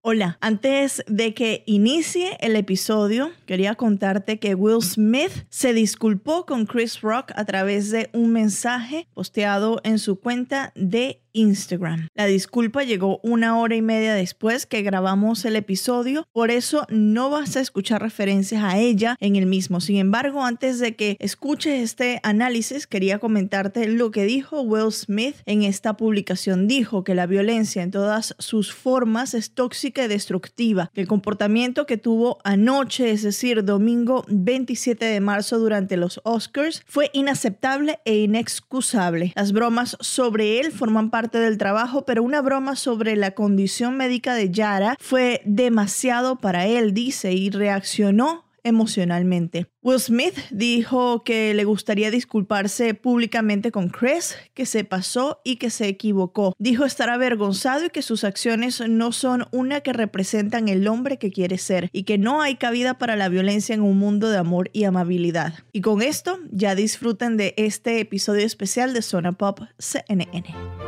Hola, antes de que inicie el episodio, quería contarte que Will Smith se disculpó con Chris Rock a través de un mensaje posteado en su cuenta de Instagram. La disculpa llegó una hora y media después que grabamos el episodio, por eso no vas a escuchar referencias a ella en el mismo. Sin embargo, antes de que escuches este análisis, quería comentarte lo que dijo Will Smith en esta publicación. Dijo que la violencia en todas sus formas es tóxica y destructiva, que el comportamiento que tuvo anoche, es decir, domingo 27 de marzo durante los Oscars, fue inaceptable e inexcusable. Las bromas sobre él forman parte del trabajo, pero una broma sobre la condición médica de Yara fue demasiado para él, dice, y reaccionó emocionalmente. Will Smith dijo que le gustaría disculparse públicamente con Chris, que se pasó y que se equivocó. Dijo estar avergonzado y que sus acciones no son una que representan el hombre que quiere ser y que no hay cabida para la violencia en un mundo de amor y amabilidad. Y con esto ya disfruten de este episodio especial de Zona Pop CNN.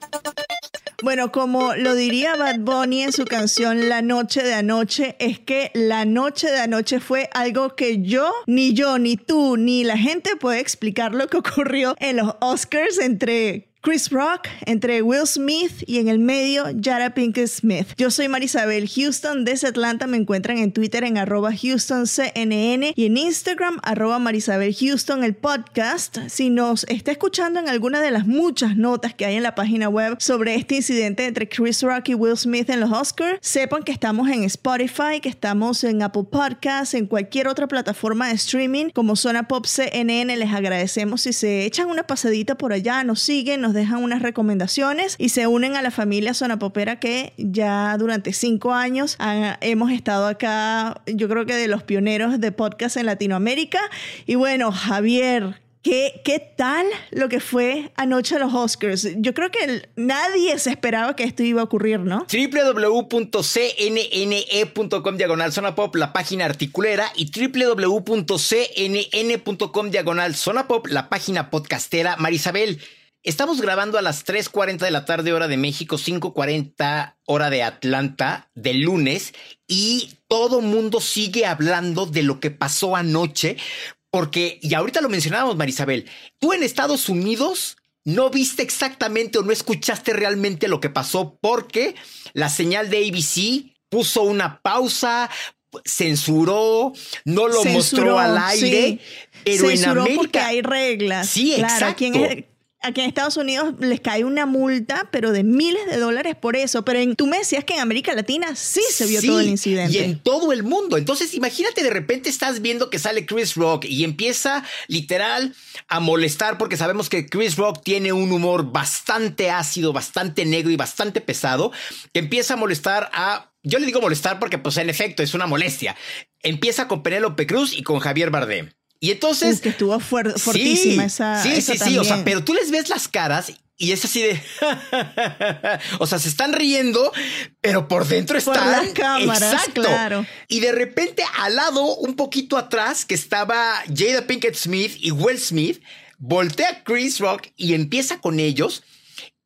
Bueno, como lo diría Bad Bunny en su canción La Noche de Anoche, es que la noche de anoche fue algo que yo, ni yo, ni tú, ni la gente puede explicar lo que ocurrió en los Oscars entre Chris Rock, entre Will Smith y en el medio Jada Pinkett Smith. Yo soy Marisabel Houston desde Atlanta. Me encuentran en Twitter en arroba HoustonCNN y en Instagram arroba Marisabel Houston, el podcast. Si nos está escuchando en alguna de las muchas notas que hay en la página web sobre este incidente entre Chris Rock y Will Smith en los Oscars, sepan que estamos en Spotify, que estamos en Apple Podcasts, en cualquier otra plataforma de streaming como Zona Pop CNN. Les agradecemos si se echan una pasadita por allá, nos siguen, nos dejan unas recomendaciones y se unen a la familia Zona Popera que ya durante cinco años hemos estado acá, yo creo que de los pioneros de podcast en Latinoamérica. Y bueno, Javier, ¿Qué, ¿Qué tal lo que fue anoche los Oscars? Yo creo que nadie se esperaba que esto iba a ocurrir, ¿no? www.cnne.com diagonal zona pop, la página articulera, y www.cnn.com diagonal zona pop, la página podcastera. Marisabel, Estamos grabando a las 3.40 de la tarde hora de México, 5.40 hora de Atlanta del lunes y todo mundo sigue hablando de lo que pasó anoche porque, y ahorita lo mencionábamos Marisabel, tú en Estados Unidos no viste exactamente o no escuchaste realmente lo que pasó porque la señal de ABC puso una pausa, censuró, no lo mostró al aire, pero en América porque hay reglas. Sí, exacto aquí en Estados Unidos les cae una multa, pero de miles de dólares por eso. Pero en, tú me decías que en América Latina sí se vio todo el incidente. Y en todo el mundo. Entonces, imagínate de repente estás viendo que sale Chris Rock y empieza literal a molestar porque sabemos que Chris Rock tiene un humor bastante ácido, bastante negro y bastante pesado, que empieza a molestar a yo le digo molestar porque, pues, en efecto, es una molestia. Empieza con Penélope Cruz y con Javier Bardem. Y entonces. Es que estuvo fuertísima esa. Sí, sí, sí. O sea, pero tú les ves las caras y es así de. o sea, se están riendo, pero por dentro están. Por las cámaras, Exacto. claro. Y de repente, al lado, un poquito atrás, que estaba Jada Pinkett Smith y Will Smith, voltea Chris Rock y empieza con ellos.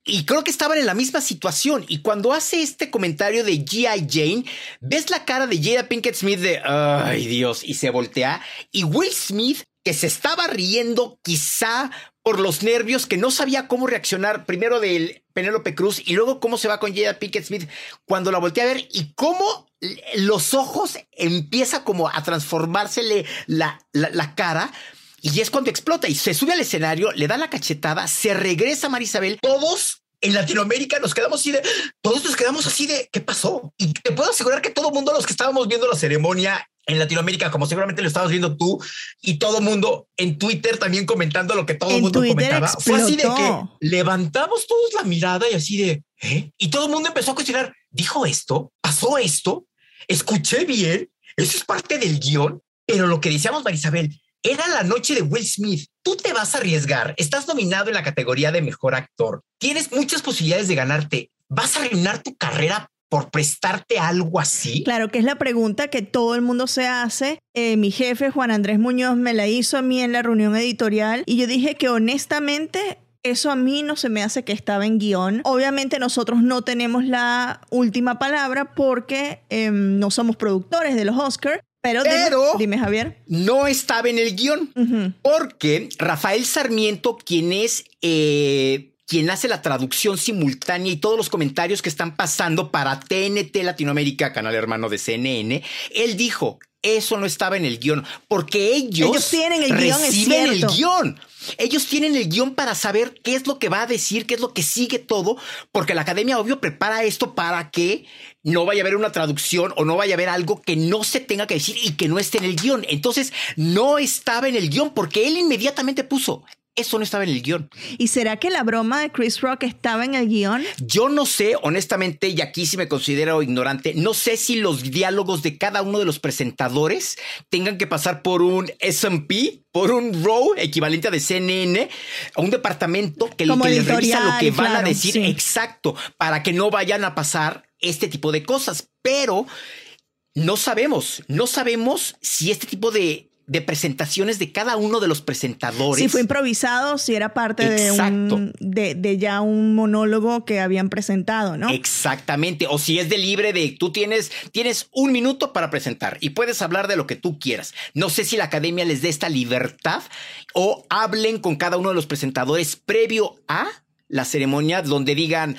Y creo que estaban en la misma situación. Y cuando hace este comentario de G.I. Jane, ves la cara de Jada Pinkett Smith de, ay Dios, y se voltea. Y Will Smith, que se estaba riendo quizá por los nervios, que no sabía cómo reaccionar primero del Penélope Cruz y luego cómo se va con Jada Pickett Smith cuando la volteé a ver y cómo los ojos empieza como a transformársele la, la, cara. Y es cuando explota y se sube al escenario, le da la cachetada, se regresa Marisabel. Todos en Latinoamérica nos quedamos así de, todos nos quedamos así de, ¿qué pasó? Y te puedo asegurar que todo el mundo, los que estábamos viendo la ceremonia en Latinoamérica, como seguramente lo estabas viendo tú y todo el mundo en Twitter también comentando lo que todo el mundo comentaba, fue así de que levantamos todos la mirada y así de, ¿eh? Y todo el mundo empezó a cuestionar, ¿dijo esto? ¿Pasó esto? ¿Escuché bien? ¿Eso es parte del guion? Pero lo que decíamos, Marisabel, era la noche de Will Smith. Tú te vas a arriesgar. Estás nominado en la categoría de mejor actor. Tienes muchas posibilidades de ganarte. ¿Vas a arruinar tu carrera por prestarte algo así? Claro, que es la pregunta que todo el mundo se hace. Eh, mi jefe, Juan Andrés Muñoz, me la hizo a mí en la reunión editorial y yo dije que honestamente eso a mí no se me hace que estaba en guion. Obviamente nosotros no tenemos la última palabra porque em, no somos productores de los Oscars, pero, dime, Javier. No estaba en el guion, porque Rafael Sarmiento, quien es eh, quien hace la traducción simultánea y todos los comentarios que están pasando para TNT Latinoamérica, canal hermano de CNN, él dijo, eso no estaba en el guion, porque ellos, tienen el guion, reciben el guion. Ellos tienen el guion para saber qué es lo que va a decir, qué es lo que sigue todo, porque la academia obvio prepara esto para que no vaya a haber una traducción o no vaya a haber algo que no se tenga que decir y que no esté en el guion. Entonces, no estaba en el guion porque él inmediatamente puso, eso no estaba en el guion. ¿Y será que la broma de Chris Rock estaba en el guion? Yo no sé, honestamente, y aquí sí me considero ignorante, no sé si los diálogos de cada uno de los presentadores tengan que pasar por un SMP, por un row equivalente a de CNN, a un departamento que, que les revisa lo que van a decir exacto, para que no vayan a pasar este tipo de cosas. Pero no sabemos, no sabemos si este tipo de de presentaciones de cada uno de los presentadores. Si fue improvisado, si era parte de, un, de, ya un monólogo que habían presentado, ¿no? Exactamente. O si es de libre de tú tienes, tienes un minuto para presentar y puedes hablar de lo que tú quieras. No sé si la academia les dé esta libertad o hablen con cada uno de los presentadores previo a la ceremonia donde digan,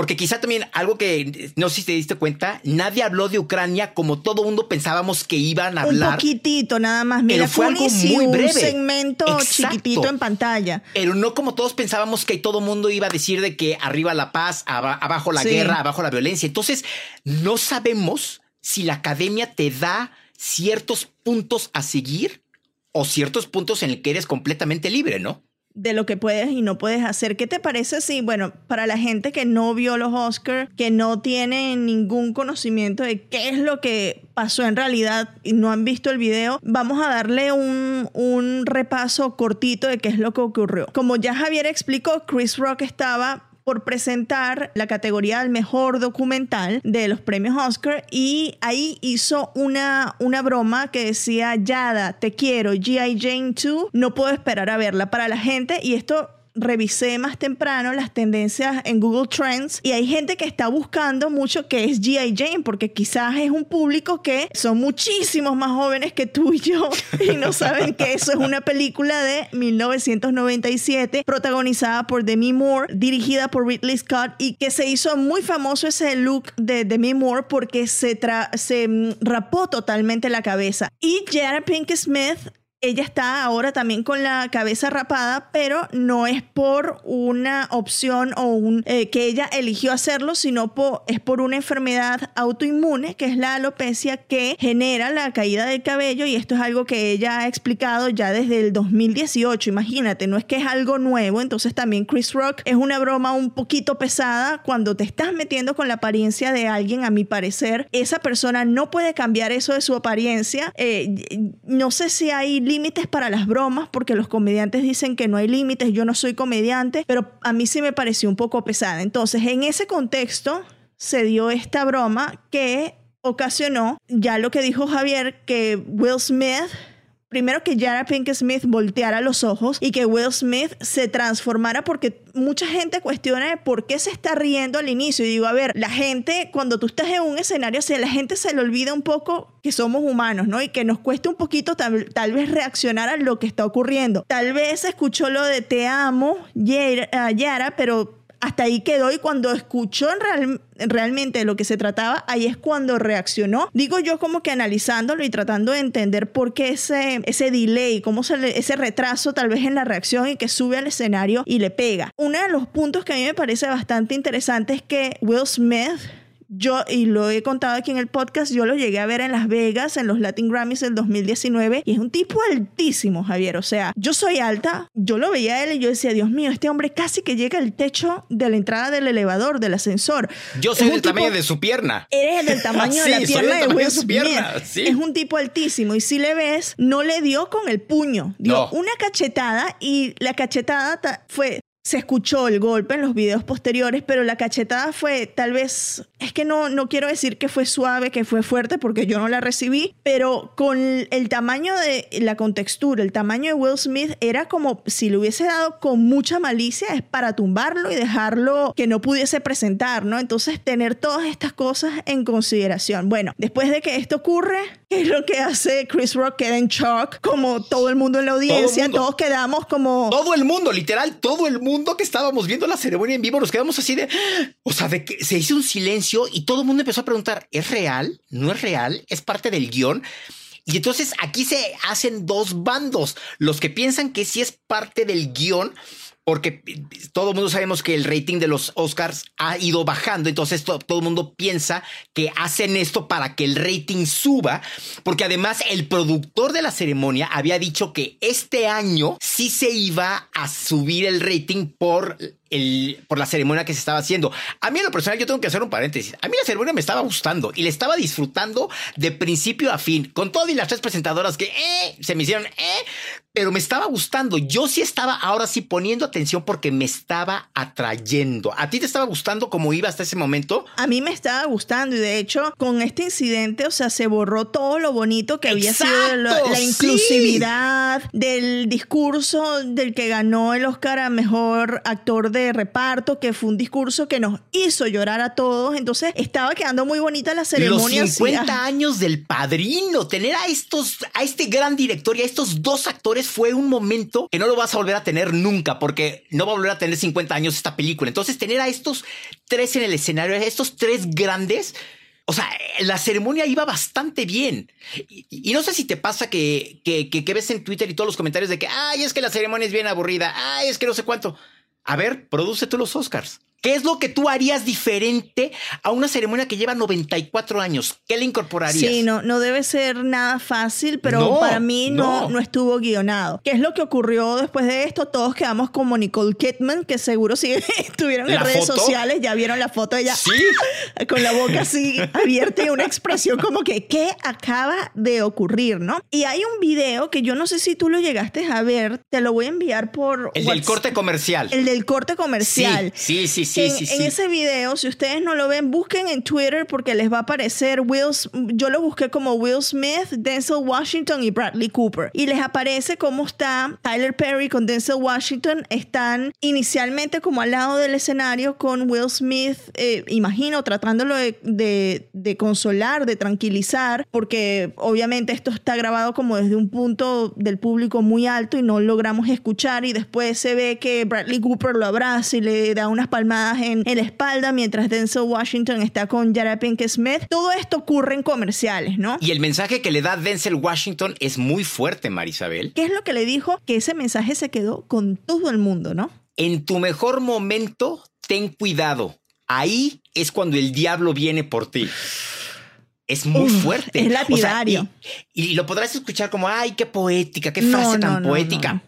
porque quizá también algo que no sé si te diste cuenta, nadie habló de Ucrania como todo mundo pensábamos que iban a hablar. Un poquitito nada más. Mira, fue, algo muy breve. Un segmento chiquitito en pantalla. Pero no como todos pensábamos que todo mundo iba a decir de que arriba la paz, abajo la guerra, abajo la violencia. Entonces, no sabemos si la academia te da ciertos puntos a seguir o ciertos puntos en el que eres completamente libre, ¿no? De lo que puedes y no puedes hacer. ¿Qué te parece si, bueno, para la gente que no vio los Oscars, que no tiene ningún conocimiento de qué es lo que pasó en realidad y no han visto el video, vamos a darle un, un repaso cortito de qué es lo que ocurrió. Como ya Javier explicó, Chris Rock estaba por presentar la categoría del mejor documental de los premios Oscar y ahí hizo una, una broma que decía, Yada, te quiero, G.I. Jane 2, no puedo esperar a verla para la gente y esto revisé más temprano las tendencias en Google Trends y hay gente que está buscando mucho que es G.I. Jane porque quizás es un público que son muchísimos más jóvenes que tú y yo y no saben que eso es una película de 1997 protagonizada por Demi Moore, dirigida por Ridley Scott y que se hizo muy famoso ese look de Demi Moore porque se, se mm, rapó totalmente la cabeza. Y Jada Pink Smith ella está ahora también con la cabeza rapada, pero no es por una opción o un eh, que ella eligió hacerlo, sino es por una enfermedad autoinmune, que es la alopecia, que genera la caída del cabello y esto es algo que ella ha explicado ya desde el 2018. Imagínate, no es que es algo nuevo, entonces también Chris Rock es una broma un poquito pesada cuando te estás metiendo con la apariencia de alguien, a mi parecer, esa persona no puede cambiar eso de su apariencia. Eh, no sé si hay límites para las bromas, porque los comediantes dicen que no hay límites, yo no soy comediante, pero a mí sí me pareció un poco pesada. Entonces, en ese contexto se dio esta broma que ocasionó ya lo que dijo Javier, que Will Smith primero que Jada Pinkett Smith volteara los ojos y que Will Smith se transformara porque mucha gente cuestiona por qué se está riendo al inicio. Y digo, a ver, la gente, cuando tú estás en un escenario así, la gente se le olvida un poco que somos humanos, ¿no? Y que nos cuesta un poquito tal, tal vez reaccionar a lo que está ocurriendo. Tal vez escuchó lo de te amo, Yara, pero hasta ahí quedó y cuando escuchó realmente lo que se trataba, ahí es cuando reaccionó. Digo yo como que analizándolo y tratando de entender por qué ese, ese delay, cómo se ese retraso tal vez en la reacción y que sube al escenario y le pega. Uno de los puntos que a mí me parece bastante interesante es que Will Smith yo, y lo he contado aquí en el podcast, yo lo llegué a ver en Las Vegas, en los Latin Grammys del 2019, y es un tipo altísimo, Javier. O sea, yo soy alta, yo lo veía a él y yo decía, Dios mío, este hombre casi que llega al techo de la entrada del elevador, del ascensor. Yo soy del tamaño de su pierna. Eres del tamaño de la pierna de Will Smith. Es un tipo altísimo, y si le ves, no le dio con el puño, dio una cachetada, y la cachetada fue se escuchó el golpe en los videos posteriores, pero la cachetada fue tal vez, es que no, no quiero decir que fue suave, que fue fuerte, porque yo no la recibí, pero con el tamaño de la contextura, el tamaño de Will Smith era como si le hubiese dado con mucha malicia, es para tumbarlo y dejarlo que no pudiese presentar, ¿no? Entonces tener todas estas cosas en consideración. Bueno, después de que esto ocurre, ¿qué es lo que hace Chris Rock? Queda en shock, como todo el mundo en la audiencia, todos quedamos como... Todo el mundo, literal, todo el mundo mundo que estábamos viendo la ceremonia en vivo nos quedamos así de, o sea, de que se hizo un silencio y todo el mundo empezó a preguntar, ¿es real? ¿No es real? ¿Es parte del guion? Y entonces aquí se hacen dos bandos, los que piensan que sí es parte del guion porque todo el mundo sabemos que el rating de los Oscars ha ido bajando, entonces todo el mundo piensa que hacen esto para que el rating suba, porque además el productor de la ceremonia había dicho que este año sí se iba a subir el rating por el, por la ceremonia que se estaba haciendo. A mí en lo personal yo tengo que hacer un paréntesis. A mí la ceremonia me estaba gustando y le estaba disfrutando de principio a fin, con todo y las tres presentadoras que eh, se me hicieron, eh, pero me estaba gustando. Yo sí estaba ahora sí poniendo atención porque me estaba atrayendo. ¿A ti te estaba gustando como iba hasta ese momento? A mí me estaba gustando y de hecho con este incidente, o sea, se borró todo lo bonito que había sido la, inclusividad del discurso del que ganó el Oscar a Mejor Actor de reparto, que fue un discurso que nos hizo llorar a todos. Entonces estaba quedando muy bonita la ceremonia. Los 50 años del padrino, tener a estos, a este gran director y a estos dos actores fue un momento que no lo vas a volver a tener nunca, porque no va a volver a tener 50 años esta película. Entonces tener a estos tres en el escenario, a estos tres grandes, o sea, la ceremonia iba bastante bien. Y, no sé si te pasa que, que, que, ves en Twitter y todos los comentarios de que, ay, es que la ceremonia es bien aburrida, ay, es que no sé cuánto. A ver, produce tú los Oscars. ¿Qué es lo que tú harías diferente a una ceremonia que lleva 94 años? ¿Qué le incorporarías? Sí, no, no debe ser nada fácil, pero para mí no, no, estuvo guionado. ¿Qué es lo que ocurrió después de esto? Todos quedamos como Nicole Kidman, que seguro si estuvieron en redes sociales, ya vieron la foto de ella ¿Sí? con la boca así abierta y una expresión como que, ¿qué acaba de ocurrir, no? Y hay un video que yo no sé si tú lo llegaste a ver, te lo voy a enviar por... El del corte comercial. El del corte comercial. sí, sí. sí en, ese video, si ustedes no lo ven, busquen en Twitter porque les va a aparecer Will, yo lo busqué como Will Smith, Denzel Washington y Bradley Cooper. Y les aparece cómo está Tyler Perry con Denzel Washington. Están inicialmente como al lado del escenario con Will Smith, eh, imagino, tratándolo de, de consolar, de tranquilizar, porque obviamente esto está grabado como desde un punto del público muy alto y no logramos escuchar y después se ve que Bradley Cooper lo abraza y le da unas palmadas en, la espalda mientras Denzel Washington está con Jada Pinkett Smith. Todo esto ocurre en comerciales, ¿no? Y el mensaje que le da Denzel Washington es muy fuerte, Marisabel. ¿Qué es lo que le dijo? Que ese mensaje se quedó con todo el mundo, ¿no? En tu mejor momento, ten cuidado. Ahí es cuando el diablo viene por ti es muy fuerte. Es lapidario. y, lo podrás escuchar como, ay, qué poética, qué frase tan poética.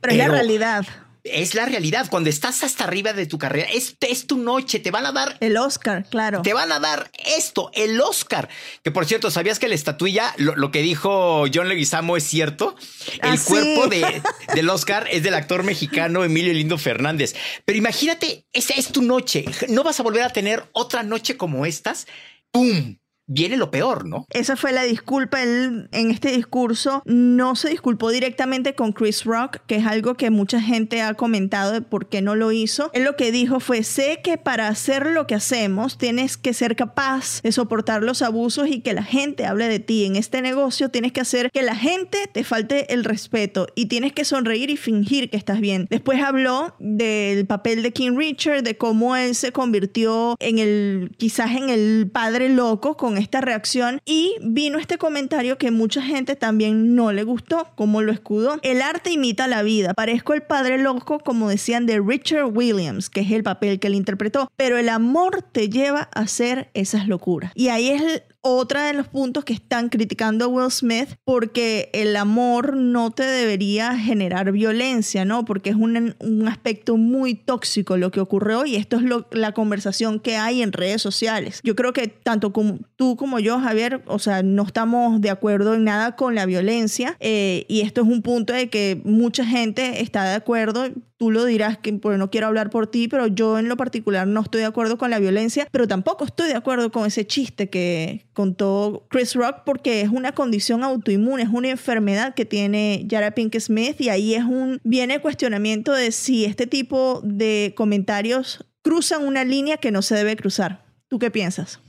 Pero, es la realidad es la realidad. Cuando estás hasta arriba de tu carrera, es, es tu noche, te van a dar... El Oscar, claro. Te van a dar esto, el Oscar. Que por cierto, ¿sabías que la estatuilla, lo, que dijo John Leguizamo es cierto? El ah, cuerpo de, del Oscar es del actor mexicano Emilio Lindo Fernández. Pero imagínate, esa es tu noche. No vas a volver a tener otra noche como estas. ¡Pum! Viene lo peor, ¿no? Esa fue la disculpa. Él en este discurso no se disculpó directamente con Chris Rock, que es algo que mucha gente ha comentado de por qué no lo hizo. Él lo que dijo fue, sé que para hacer lo que hacemos tienes que ser capaz de soportar los abusos y que la gente hable de ti. En este negocio tienes que hacer que la gente te falte el respeto y tienes que sonreír y fingir que estás bien. Después habló del papel de King Richard, de cómo él se convirtió en el, quizás en el padre loco con esta reacción y vino este comentario que mucha gente también no le gustó, como lo escudó. El arte imita la vida. Parezco el padre loco, como decían de Richard Williams, que es el papel que él interpretó, pero el amor te lleva a hacer esas locuras. Y ahí es otra de los puntos que están criticando a Will Smith porque el amor no te debería generar violencia, ¿no? Porque es un, un aspecto muy tóxico lo que ocurrió y esto es lo, la conversación que hay en redes sociales. Yo creo que tanto como tú como yo, Javier, o sea, no estamos de acuerdo en nada con la violencia eh, y esto es un punto de que mucha gente está de acuerdo tú lo dirás que pues, no quiero hablar por ti, pero yo en lo particular no estoy de acuerdo con la violencia, pero tampoco estoy de acuerdo con ese chiste que contó Chris Rock porque es una condición autoinmune, es una enfermedad que tiene Jara Pink Smith y ahí es un viene el cuestionamiento de si este tipo de comentarios cruzan una línea que no se debe cruzar. ¿Tú qué piensas?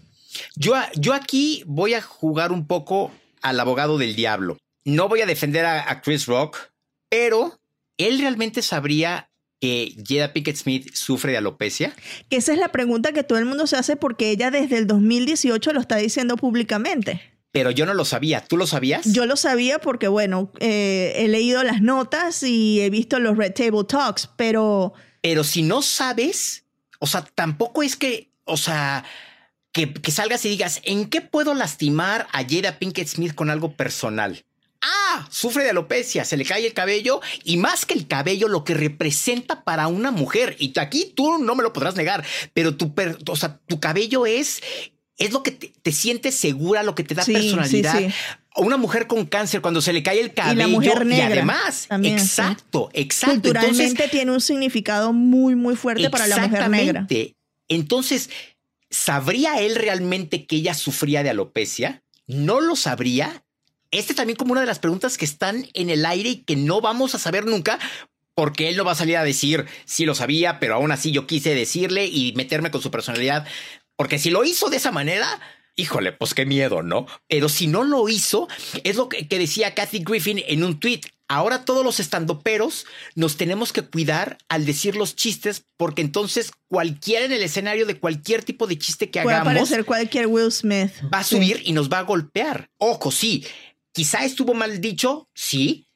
Yo, yo aquí voy a jugar un poco al abogado del diablo. No voy a defender a Chris Rock, pero ¿él realmente sabría que Jada Pickett Smith sufre de alopecia? Que esa es la pregunta que todo el mundo se hace porque ella desde el 2018 lo está diciendo públicamente. Pero yo no lo sabía. ¿Tú lo sabías? Yo lo sabía porque, bueno, eh, he leído las notas y he visto los Red Table Talks, pero... Pero si no sabes, o sea, tampoco es que, o sea, que, que salgas y digas, ¿en qué puedo lastimar a Jada Pinkett Smith con algo personal? Ah, sufre de alopecia, se le cae el cabello y más que el cabello, lo que representa para una mujer. Y aquí tú no me lo podrás negar, pero tu, o sea, tu cabello es, es lo que te, sientes segura, lo que te da personalidad. Una mujer con cáncer, cuando se le cae el cabello, y, la mujer negra, y además, exacto, exacto. Culturalmente tiene un significado muy, muy fuerte para la mujer negra. Entonces, ¿sabría él realmente que ella sufría de alopecia? ¿No lo sabría? Este también como una de las preguntas que están en el aire y que no vamos a saber nunca. Porque él no va a salir a decir si lo sabía, pero aún así yo quise decirle y meterme con su personalidad. Porque si lo hizo de esa manera, híjole, pues qué miedo, ¿no? Pero si no lo hizo, es lo que, decía Kathy Griffin en un tweet. Ahora todos los estandoperos nos tenemos que cuidar al decir los chistes, porque entonces cualquiera en el escenario de cualquier tipo de chiste que Puede hagamos. aparecer cualquier Will Smith. Va a subir y nos va a golpear. Ojo, sí, Quizá estuvo mal dicho, sí.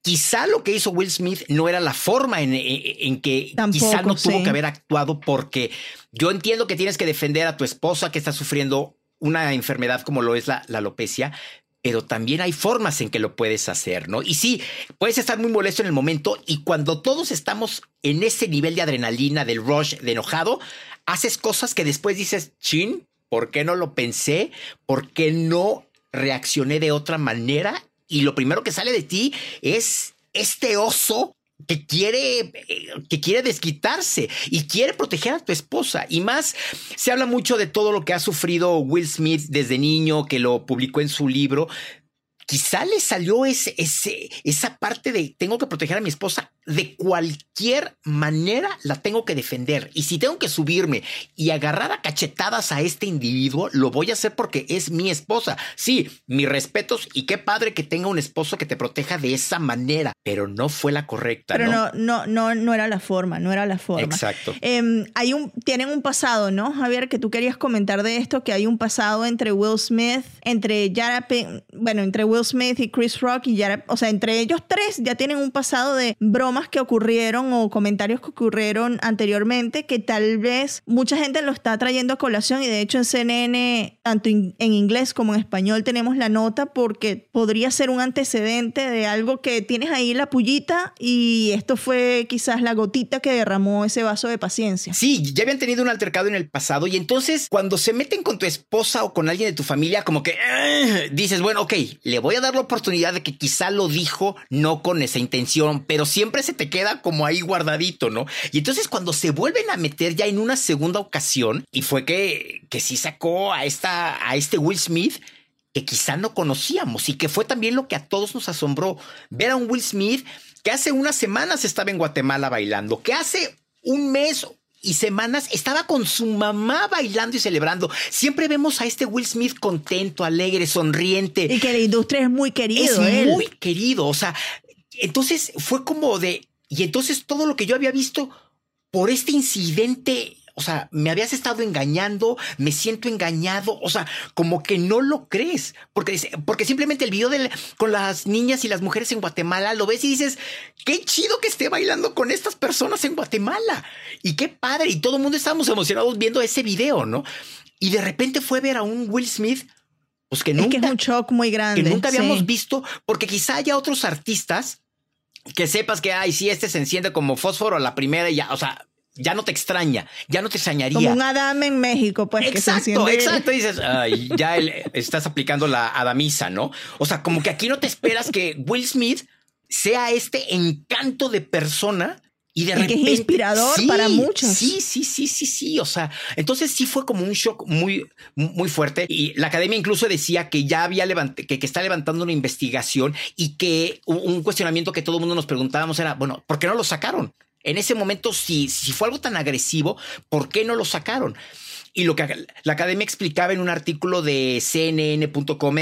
Quizá lo que hizo Will Smith no era la forma en, que quizá no tuvo que haber actuado porque yo entiendo que tienes que defender a tu esposa que está sufriendo una enfermedad como lo es la, la alopecia, pero también hay formas en que lo puedes hacer, ¿no? Y sí, puedes estar muy molesto en el momento y cuando todos estamos en ese nivel de adrenalina, del rush, de enojado, haces cosas que después dices, chin, ¿por qué no lo pensé? ¿Por qué no reaccioné de otra manera y lo primero que sale de ti es este oso que quiere, que quiere desquitarse y quiere proteger a tu esposa. Y más, se habla mucho de todo lo que ha sufrido Will Smith desde niño, que lo publicó en su libro. Quizá le salió ese, ese, esa parte de tengo que proteger a mi esposa de cualquier manera la tengo que defender. Y si tengo que subirme y agarrar a cachetadas a este individuo, lo voy a hacer porque es mi esposa. Sí, mis respetos y qué padre que tenga un esposo que te proteja de esa manera, pero no fue la correcta. Pero no, no, no, no, era la forma, no era la forma. Exacto. Em, hay un, tienen un pasado, ¿no, Javier? Que tú querías comentar de esto, que hay un pasado entre Will Smith, entre Yara, bueno, entre Will Smith y Chris Rock y Yara, o sea, entre ellos tres ya tienen un pasado de broma que ocurrieron o comentarios que ocurrieron anteriormente que tal vez mucha gente lo está trayendo a colación y de hecho en CNN, tanto en inglés como en español, tenemos la nota porque podría ser un antecedente de algo que tienes ahí la pullita y esto fue quizás la gotita que derramó ese vaso de paciencia. Sí, ya habían tenido un altercado en el pasado y entonces cuando se meten con tu esposa o con alguien de tu familia, como que dices, bueno, ok, le voy a dar la oportunidad de que quizá lo dijo no con esa intención, pero siempre se te queda como ahí guardadito, ¿no? Y entonces cuando se vuelven a meter ya en una segunda ocasión, y fue que, que sí sacó a, esta, a este Will Smith, que quizá no conocíamos y que fue también lo que a todos nos asombró, ver a un Will Smith que hace unas semanas estaba en Guatemala bailando, que hace un mes y semanas estaba con su mamá bailando y celebrando. Siempre vemos a este Will Smith contento, alegre, sonriente. Y que la industria es muy querido. Es muy querido. O sea, entonces fue como de. Y entonces todo lo que yo había visto por este incidente o sea, me habías estado engañando, me siento engañado, o sea, como que no lo crees, porque, porque simplemente el video de, con las niñas y las mujeres en Guatemala lo ves y dices, qué chido que esté bailando con estas personas en Guatemala, y qué padre, y todo el mundo estábamos emocionados viendo ese video, ¿no? Y de repente fue ver a un Will Smith, pues que nunca... Es que es un shock muy grande. Que nunca habíamos visto, porque quizá haya otros artistas que sepas que, ay, sí, este se enciende como fósforo a la primera y ya, o sea, ya no te extraña, ya no te extrañaría. Como un Adam en México, pues. Exacto, que exacto. Dices, ya estás aplicando la Adamisa, ¿no? O sea, como que aquí no te esperas que Will Smith sea este encanto de persona y de repente. Que es inspirador para muchos. Sí, sí, sí, sí, sí. O sea, entonces sí fue como un shock muy, muy fuerte. Y la academia incluso decía que ya había levantado, que, que, está levantando una investigación y que un cuestionamiento que todo el mundo nos preguntábamos era, bueno, ¿por qué no lo sacaron? En ese momento, si, si fue algo tan agresivo, ¿por qué no lo sacaron? Y lo que la academia explicaba en un artículo de cnn.com,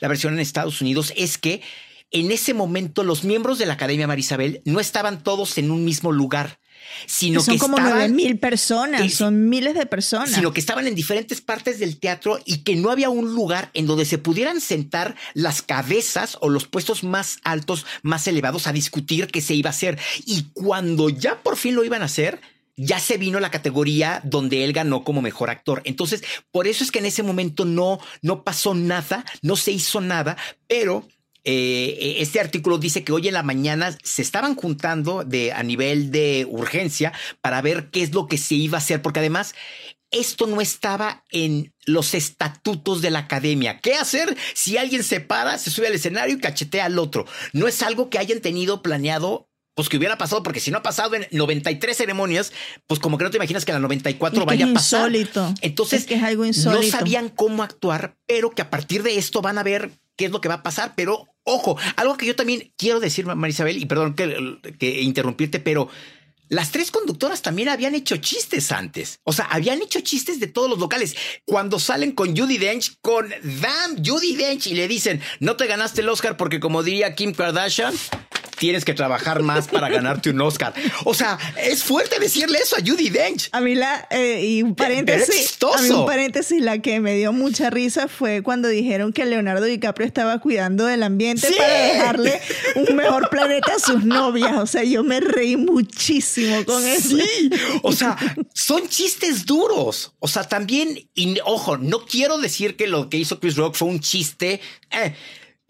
la versión en Estados Unidos, es que en ese momento los miembros de la Academia Marisabel no estaban todos en un mismo lugar sino son que como nueve mil personas, son miles de personas. Sino que estaban en diferentes partes del teatro y que no había un lugar en donde se pudieran sentar las cabezas o los puestos más altos, más elevados a discutir qué se iba a hacer. Y cuando ya por fin lo iban a hacer, ya se vino la categoría donde él ganó como mejor actor. Entonces, por eso es que en ese momento no, no pasó nada, no se hizo nada, pero eh, este artículo dice que hoy en la mañana se estaban juntando de, a nivel de urgencia para ver qué es lo que se iba a hacer, porque además esto no estaba en los estatutos de la academia. ¿Qué hacer si alguien se para, se sube al escenario y cachetea al otro? No es algo que hayan tenido planeado pues que hubiera pasado, porque si no ha pasado en 93 ceremonias, pues como que no te imaginas que en la 94 vaya a pasar. Insólito. Entonces, que es algo insólito. no sabían cómo actuar, pero que a partir de esto van a ver qué es lo que va a pasar, pero Ojo, algo que yo también quiero decir, Marisabel, y perdón que, interrumpirte, pero las tres conductoras también habían hecho chistes antes. O sea, habían hecho chistes de todos los locales. Cuando salen con Judy Dench, con Damn Judy Dench, y le dicen, no te ganaste el Oscar porque como diría Kim Kardashian, tienes que trabajar más para ganarte un Oscar. O sea, es fuerte decirle eso a Judy Dench. A mí la, eh, y un paréntesis, a mí un paréntesis, la que me dio mucha risa fue cuando dijeron que Leonardo DiCaprio estaba cuidando del ambiente para dejarle un mejor planeta a sus novias. O sea, yo me reí muchísimo con eso. Sí, o sea, son chistes duros. O sea, también, y ojo, no quiero decir que lo que hizo Chris Rock fue un chiste. Eh,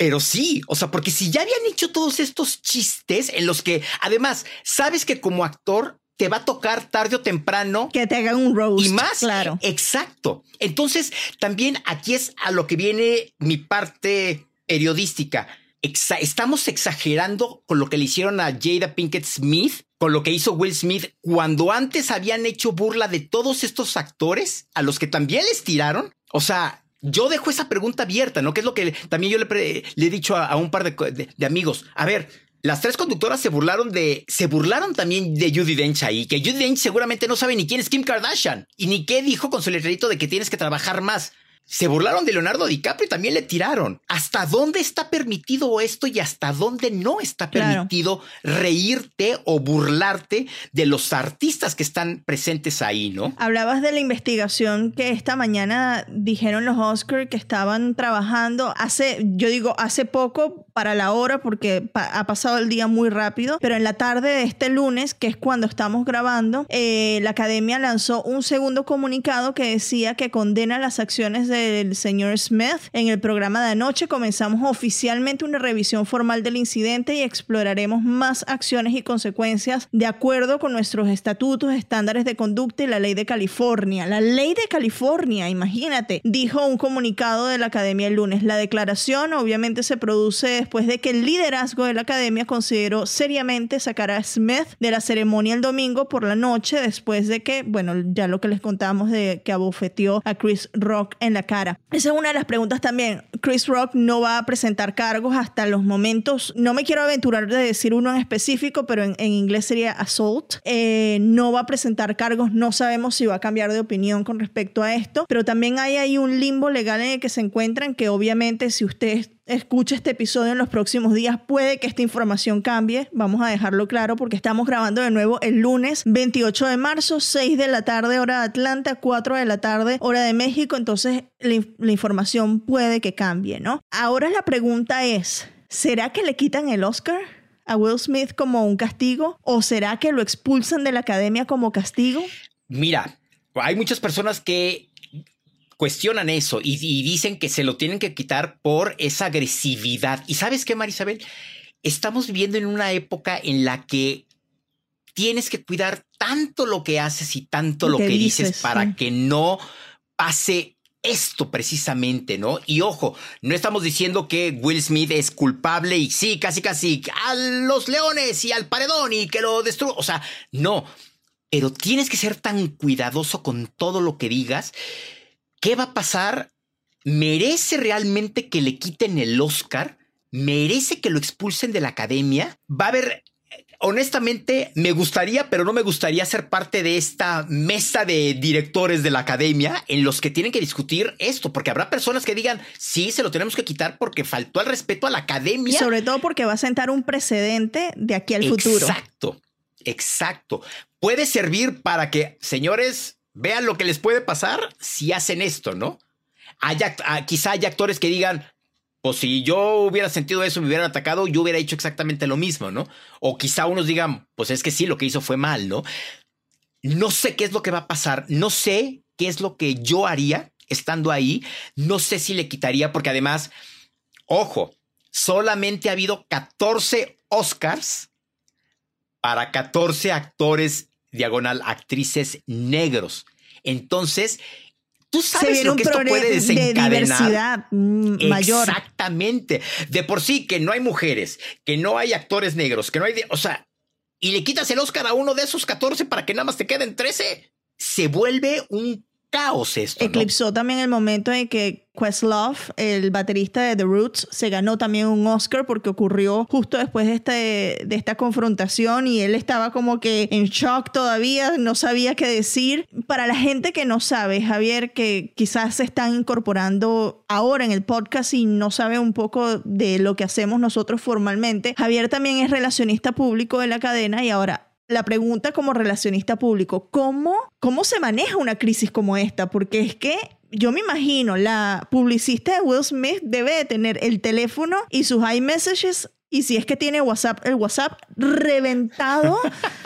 pero sí, o sea, porque si ya habían hecho todos estos chistes en los que, además, sabes que como actor te va a tocar tarde o temprano. Que te hagan un roast. Y más. Claro. Exacto. Entonces, también aquí es a lo que viene mi parte periodística. estamos exagerando con lo que le hicieron a Jada Pinkett Smith, con lo que hizo Will Smith, cuando antes habían hecho burla de todos estos actores a los que también les tiraron. O sea, yo dejo esa pregunta abierta, ¿no? Que es lo que también yo le, he dicho a, un par de, amigos. A ver, las tres conductoras se burlaron de, se burlaron también de Judy Dench ahí, que Judy Dench seguramente no sabe ni quién es Kim Kardashian y ni qué dijo con su letrerito de que tienes que trabajar más. Se burlaron de Leonardo DiCaprio y también le tiraron. ¿Hasta dónde está permitido esto y hasta dónde no está permitido reírte o burlarte de los artistas que están presentes ahí, no? Hablabas de la investigación que esta mañana dijeron los Oscars que estaban trabajando hace, yo digo, hace poco para la hora porque ha pasado el día muy rápido, pero en la tarde de este lunes, que es cuando estamos grabando, eh, la academia lanzó un segundo comunicado que decía que condena las acciones de del señor Smith. En el programa de anoche comenzamos oficialmente una revisión formal del incidente y exploraremos más acciones y consecuencias de acuerdo con nuestros estatutos, estándares de conducta y la ley de California. La ley de California, imagínate, dijo un comunicado de la academia el lunes. La declaración obviamente se produce después de que el liderazgo de la academia consideró seriamente sacar a Smith de la ceremonia el domingo por la noche después de que, bueno, ya lo que les contábamos de que abofeteó a Chris Rock en la cara. Esa es una de las preguntas también. Chris Rock no va a presentar cargos hasta los momentos, no me quiero aventurar de decir uno en específico, pero en, inglés sería assault. Eh, no va a presentar cargos, no sabemos si va a cambiar de opinión con respecto a esto, pero también hay ahí un limbo legal en el que se encuentran que obviamente si usted escucha este episodio en los próximos días, puede que esta información cambie. Vamos a dejarlo claro porque estamos grabando de nuevo el lunes 28 de marzo, 6 de la tarde hora de Atlanta, 4 de la tarde hora de México. Entonces la, la información puede que cambie, ¿no? Ahora la pregunta es, ¿será que le quitan el Oscar? a Will Smith como un castigo o será que lo expulsan de la academia como castigo? Mira, hay muchas personas que cuestionan eso y, dicen que se lo tienen que quitar por esa agresividad. ¿Y sabes qué, Marisabel? Estamos viviendo en una época en la que tienes que cuidar tanto lo que haces y tanto lo que dices, para que no pase esto precisamente, ¿no? Y ojo, no estamos diciendo que Will Smith es culpable y sí, casi casi a los leones y al paredón y que lo destruya. O sea, no. Pero tienes que ser tan cuidadoso con todo lo que digas ¿Qué va a pasar? ¿Merece realmente que le quiten el Oscar? ¿Merece que lo expulsen de la academia? Va a haber honestamente, me gustaría, pero no me gustaría ser parte de esta mesa de directores de la academia en los que tienen que discutir esto, porque habrá personas que digan, sí, se lo tenemos que quitar porque faltó el respeto a la academia. sobre todo porque va a sentar un precedente de aquí al futuro. Exacto, exacto. Puede servir para que, señores, vean lo que les puede pasar si hacen esto, ¿no? Ah, quizá hay actores que digan, pues si yo hubiera sentido eso, me hubieran atacado, yo hubiera hecho exactamente lo mismo, ¿no? O quizá unos digan, pues es que sí, lo que hizo fue mal, ¿no? No sé qué es lo que va a pasar, no sé qué es lo que yo haría estando ahí, no sé si le quitaría, porque además, ojo, solamente ha habido 14 Oscars para 14 actores diagonal actrices negros. Entonces, tú sabes lo que esto puede desencadenar. De diversidad mm, mayor. Exactamente. De por sí que no hay mujeres, que no hay actores negros, que no hay, o sea, y le quitas el Oscar a uno de esos 14 para que nada más te queden 13, se vuelve un caos esto. Eclipsó también el momento en que Questlove, el baterista de The Roots, se ganó también un Oscar porque ocurrió justo después de, este, de esta confrontación y él estaba como que en shock todavía, no sabía qué decir. Para la gente que no sabe, Javier, que quizás se están incorporando ahora en el podcast y no sabe un poco de lo que hacemos nosotros formalmente, Javier también es relacionista público de la cadena y ahora la pregunta como relacionista público, ¿cómo, ¿cómo se maneja una crisis como esta? Porque es que yo me imagino, la publicista de Will Smith debe de tener el teléfono y sus iMessages y si es que tiene WhatsApp, el WhatsApp reventado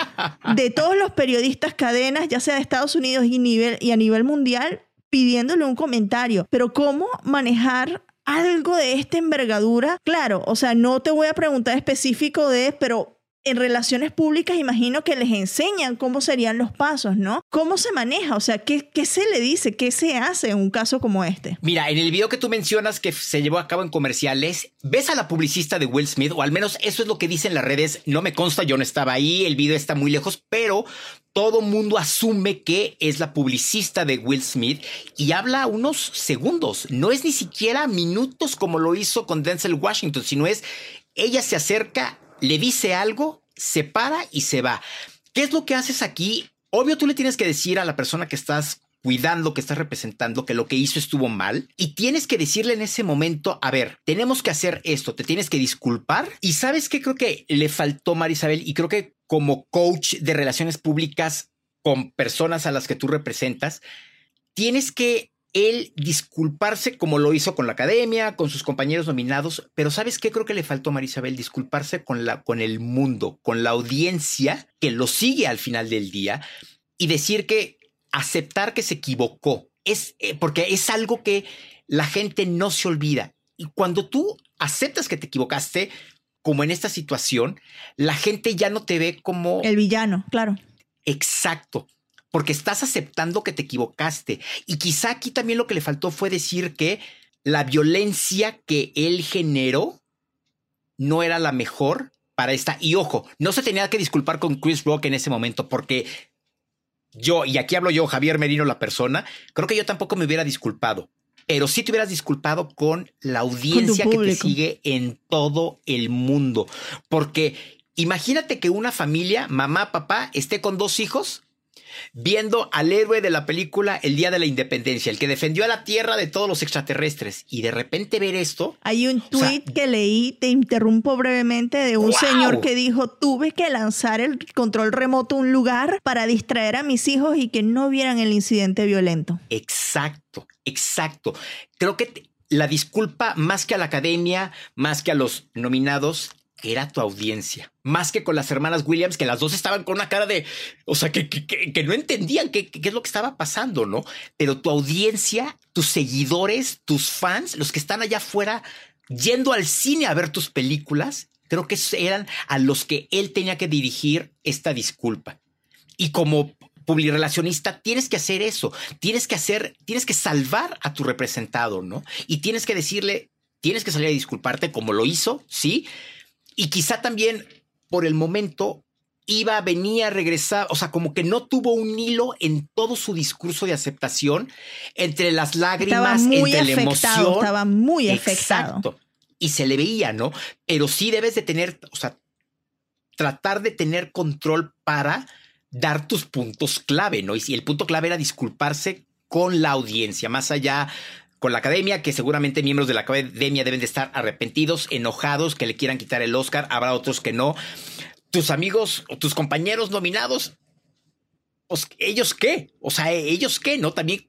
de todos los periodistas cadenas, ya sea de Estados Unidos y, nivel, y a nivel mundial, pidiéndole un comentario. Pero ¿cómo manejar algo de esta envergadura? Claro, o sea, no te voy a preguntar específico de, pero en relaciones públicas imagino que les enseñan cómo serían los pasos, ¿no? ¿Cómo se maneja? O sea, ¿qué, ¿qué, se le dice? ¿Qué se hace en un caso como este? Mira, en el video que tú mencionas que se llevó a cabo en comerciales, ves a la publicista de Will Smith, o al menos eso es lo que dicen las redes, no me consta, yo no estaba ahí, el video está muy lejos, pero todo mundo asume que es la publicista de Will Smith y habla unos segundos, no es ni siquiera minutos como lo hizo con Denzel Washington, sino es ella se acerca le dice algo, se para y se va. ¿Qué es lo que haces aquí? Obvio, tú le tienes que decir a la persona que estás cuidando, que estás representando, que lo que hizo estuvo mal. Y tienes que decirle en ese momento, a ver, tenemos que hacer esto, te tienes que disculpar. Y sabes qué creo que le faltó, Marisabel, y creo que como coach de relaciones públicas con personas a las que tú representas, tienes que él disculparse como lo hizo con la academia, con sus compañeros nominados, pero ¿sabes qué creo que le faltó a Marisabel? Disculparse con, la, con el mundo, con la audiencia que lo sigue al final del día y decir que aceptar que se equivocó, es eh, porque es algo que la gente no se olvida. Y cuando tú aceptas que te equivocaste, como en esta situación, la gente ya no te ve como... El villano, claro. Exacto, porque estás aceptando que te equivocaste. Y quizá aquí también lo que le faltó fue decir que la violencia que él generó no era la mejor para esta. Y ojo, no se tenía que disculpar con Chris Rock en ese momento, porque yo, y aquí hablo yo, Javier Merino, la persona, creo que yo tampoco me hubiera disculpado. Pero sí te hubieras disculpado con la audiencia que te sigue en todo el mundo. Porque imagínate que una familia, mamá, papá, esté con dos hijos viendo al héroe de la película El Día de la Independencia, el que defendió a la Tierra de todos los extraterrestres, y de repente ver esto. Hay un tweet que leí, te interrumpo brevemente, de un señor que dijo: Tuve que lanzar el control remoto a un lugar para distraer a mis hijos y que no vieran el incidente violento. Exacto, exacto. Creo que la disculpa más que a la academia, más que a los nominados, era tu audiencia. Más que con las hermanas Williams, que las dos estaban con una cara de, o sea, que, que, no entendían qué, qué, es lo que estaba pasando, ¿no? Pero tu audiencia, tus seguidores, tus fans, los que están allá afuera yendo al cine a ver tus películas, creo que eran a los que él tenía que dirigir esta disculpa. Y como publirelacionista tienes que hacer eso, tienes que hacer, tienes que salvar a tu representado, ¿no? Y tienes que decirle, tienes que salir a disculparte como lo hizo, sí, y quizá también por el momento iba, venía, regresar, o sea, como que no tuvo un hilo en todo su discurso de aceptación entre las lágrimas, muy entre la emoción. Estaba muy afectado. Exacto. Y se le veía, ¿no? Pero sí debes de tener, o sea, tratar de tener control para dar tus puntos clave, ¿no? Y si el punto clave era disculparse con la audiencia, más allá con la academia, que seguramente miembros de la academia deben de estar arrepentidos, enojados, que le quieran quitar el Oscar, habrá otros que no. Tus amigos tus compañeros nominados, pues ellos qué, o sea, ellos qué, ¿no? También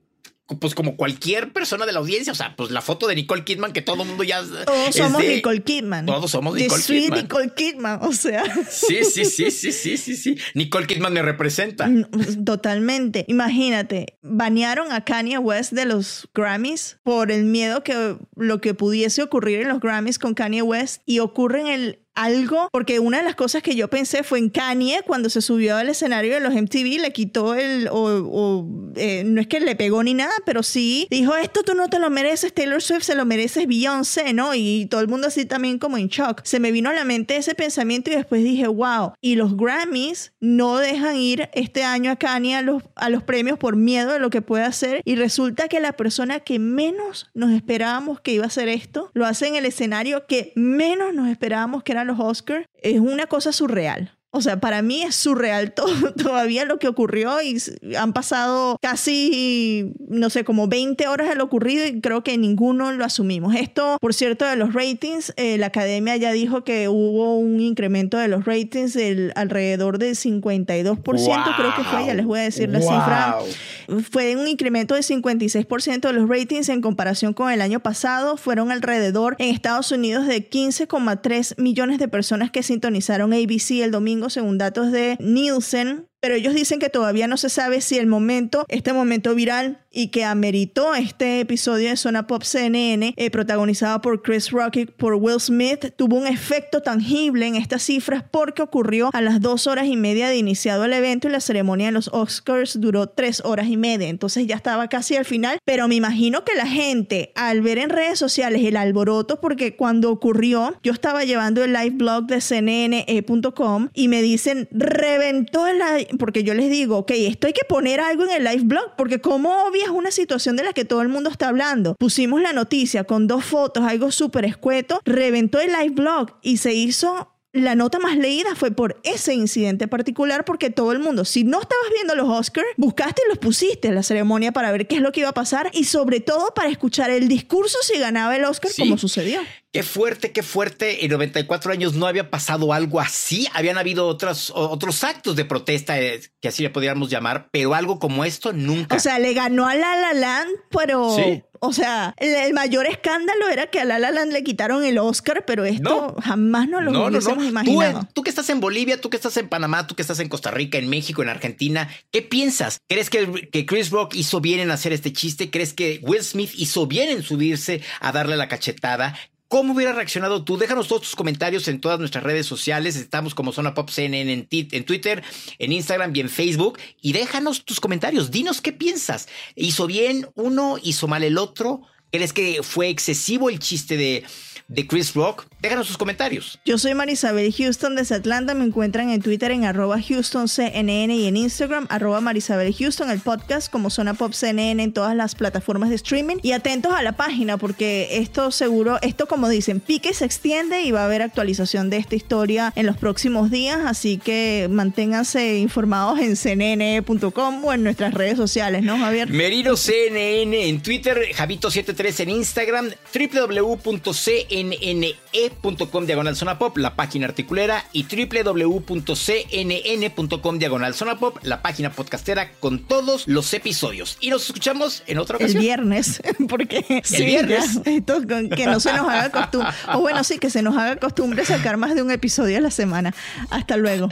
pues como cualquier persona de la audiencia, o sea, pues la foto de Nicole Kidman que todo el mundo ya todos somos Nicole Kidman. Todos somos Nicole Kidman. Nicole Kidman, o sea. Sí, sí, sí, sí, sí, sí, sí. Nicole Kidman me representa. Totalmente. Imagínate, banearon a Kanye West de los Grammys por el miedo que lo que pudiese ocurrir en los Grammys con Kanye West y ocurre en el algo, porque una de las cosas que yo pensé fue en Kanye cuando se subió al escenario de los MTV, le quitó el, o, eh, no es que le pegó ni nada, pero sí dijo, esto tú no te lo mereces, Taylor Swift se lo mereces Beyoncé, ¿no? Y todo el mundo así también como en shock. Se me vino a la mente ese pensamiento y después dije, wow, y los Grammys no dejan ir este año a Kanye a los, a los premios por miedo de lo que puede hacer y resulta que la persona que menos nos esperábamos que iba a hacer esto, lo hace en el escenario que menos nos esperábamos que era los es una cosa surreal. O sea, para mí es surreal todo, todavía lo que ocurrió y han pasado casi, no sé, como 20 horas de lo ocurrido y creo que ninguno lo asumimos. Esto, por cierto, de los ratings, eh, la academia ya dijo que hubo un incremento de los ratings del alrededor del 52%, creo que fue, ya les voy a decir la cifra. Fue un incremento de 56% de los ratings en comparación con el año pasado. Fueron alrededor en Estados Unidos de 15,3 millones de personas que sintonizaron ABC el domingo según datos de Nielsen, pero ellos dicen que todavía no se sabe si el momento, este momento viral y que ameritó este episodio de Zona Pop CNN, eh, protagonizado por Chris Rock y por Will Smith, tuvo un efecto tangible en estas cifras porque ocurrió a las dos horas y media de iniciado el evento y la ceremonia de los Oscars duró tres horas y media, entonces ya estaba casi al final, pero me imagino que la gente al ver en redes sociales el alboroto, porque cuando ocurrió, yo estaba llevando el live blog de cnn.com y me dicen, reventó el porque yo les digo, ok, esto hay que poner algo en el live blog, porque como obvias una situación de la que todo el mundo está hablando. Pusimos la noticia con dos fotos, algo súper escueto, reventó el live blog y se hizo la nota más leída fue por ese incidente particular porque todo el mundo, si no estabas viendo los Oscars, buscaste y los pusiste en la ceremonia para ver qué es lo que iba a pasar y sobre todo para escuchar el discurso si ganaba el Oscar como sucedió. Qué fuerte, qué fuerte. En 94 años no había pasado algo así. Habían habido otros, otros actos de protesta, eh, que así le podríamos llamar, pero algo como esto nunca. O sea, le ganó a La La Land, pero... O sea, el, mayor escándalo era que a La La Land le quitaron el Oscar, pero esto jamás nos lo no, hubiésemos imaginado. Tú, tú, que estás en Bolivia, tú que estás en Panamá, tú que estás en Costa Rica, en México, en Argentina, ¿qué piensas? ¿Crees que, que Chris Rock hizo bien en hacer este chiste? ¿Crees que Will Smith hizo bien en subirse a darle la cachetada? ¿Cómo hubiera reaccionado tú? Déjanos todos tus comentarios en todas nuestras redes sociales. Estamos como Zona Pop CNN en, en, Twitter, en Instagram y en Facebook. Y déjanos tus comentarios. Dinos qué piensas. ¿Hizo bien uno? ¿Hizo mal el otro? ¿Crees que fue excesivo el chiste de de Chris Rock? Déjanos sus comentarios. Yo soy Marisabel Houston desde Atlanta. Me encuentran en Twitter en arroba HoustonCNN y en Instagram arroba Marisabel Houston, el podcast como Zona Pop CNN en todas las plataformas de streaming. Y atentos a la página porque esto seguro, esto como dicen, pique se extiende y va a haber actualización de esta historia en los próximos días. Así que manténganse informados en cnn.com o en nuestras redes sociales, ¿no, Javier? Merino CNN en Twitter, Javito73 en Instagram, www.cnn cnne.com diagonal zona pop, la página articulera, y www.cnn.com diagonal zona pop, la página podcastera con todos los episodios. Y nos escuchamos en otra ocasión. El viernes, porque el viernes. esto, que no se nos haga costumbre, o bueno, sí, que se nos haga costumbre sacar más de un episodio a la semana. Hasta luego.